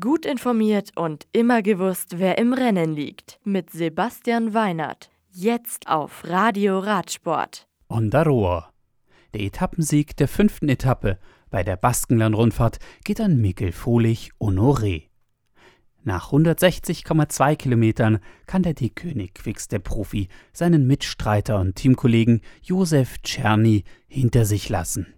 Gut informiert und immer gewusst, wer im Rennen liegt. Mit Sebastian Weinert. Jetzt auf Radio Radsport. Ondarroa. Der Etappensieg der fünften Etappe bei der Baskenland-Rundfahrt geht an Mikkel Fohlich Honoré. Nach 160,2 Kilometern kann der D-König Quicks der Profi seinen Mitstreiter und Teamkollegen Josef Czerny hinter sich lassen.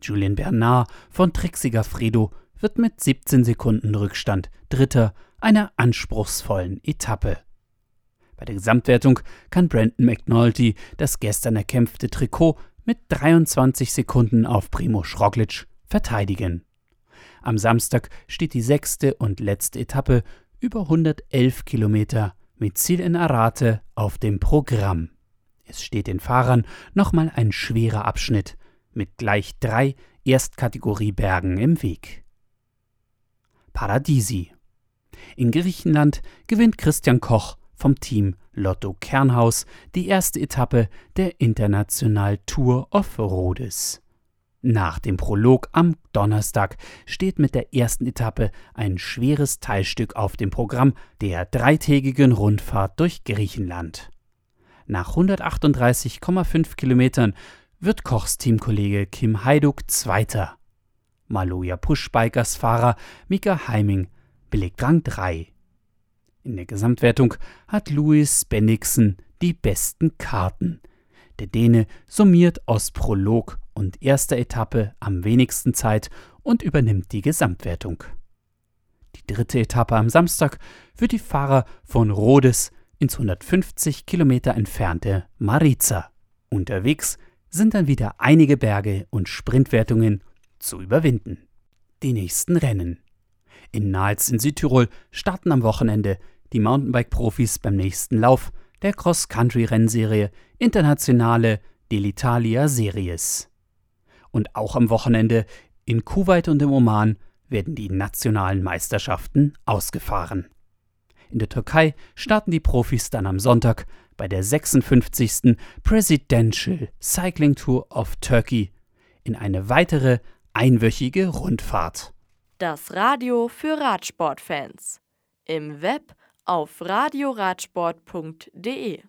Julien Bernard von Trixiger Fredo wird mit 17 Sekunden Rückstand Dritter einer anspruchsvollen Etappe. Bei der Gesamtwertung kann Brandon McNulty das gestern erkämpfte Trikot mit 23 Sekunden auf Primo Schroglitsch verteidigen. Am Samstag steht die sechste und letzte Etappe über 111 Kilometer mit Ziel in Arate auf dem Programm. Es steht den Fahrern nochmal ein schwerer Abschnitt mit gleich drei Erstkategoriebergen im Weg. Paradisi. In Griechenland gewinnt Christian Koch vom Team Lotto Kernhaus die erste Etappe der International Tour of Rhodes. Nach dem Prolog am Donnerstag steht mit der ersten Etappe ein schweres Teilstück auf dem Programm der dreitägigen Rundfahrt durch Griechenland. Nach 138,5 Kilometern wird Kochs Teamkollege Kim Haiduk Zweiter. Maloja Pushbikers Fahrer Mika Heiming belegt Rang 3. In der Gesamtwertung hat Louis Bennigsen die besten Karten. Der Däne summiert aus Prolog und erster Etappe am wenigsten Zeit und übernimmt die Gesamtwertung. Die dritte Etappe am Samstag führt die Fahrer von Rhodes ins 150 Kilometer entfernte Mariza. Unterwegs sind dann wieder einige Berge und Sprintwertungen zu überwinden. Die nächsten Rennen. In Nals in Südtirol starten am Wochenende die Mountainbike-Profis beim nächsten Lauf der Cross-Country-Rennserie Internationale dell'Italia Series. Und auch am Wochenende in Kuwait und im Oman werden die nationalen Meisterschaften ausgefahren. In der Türkei starten die Profis dann am Sonntag bei der 56. Presidential Cycling Tour of Turkey in eine weitere einwöchige Rundfahrt. Das Radio für Radsportfans. Im Web auf radioradsport.de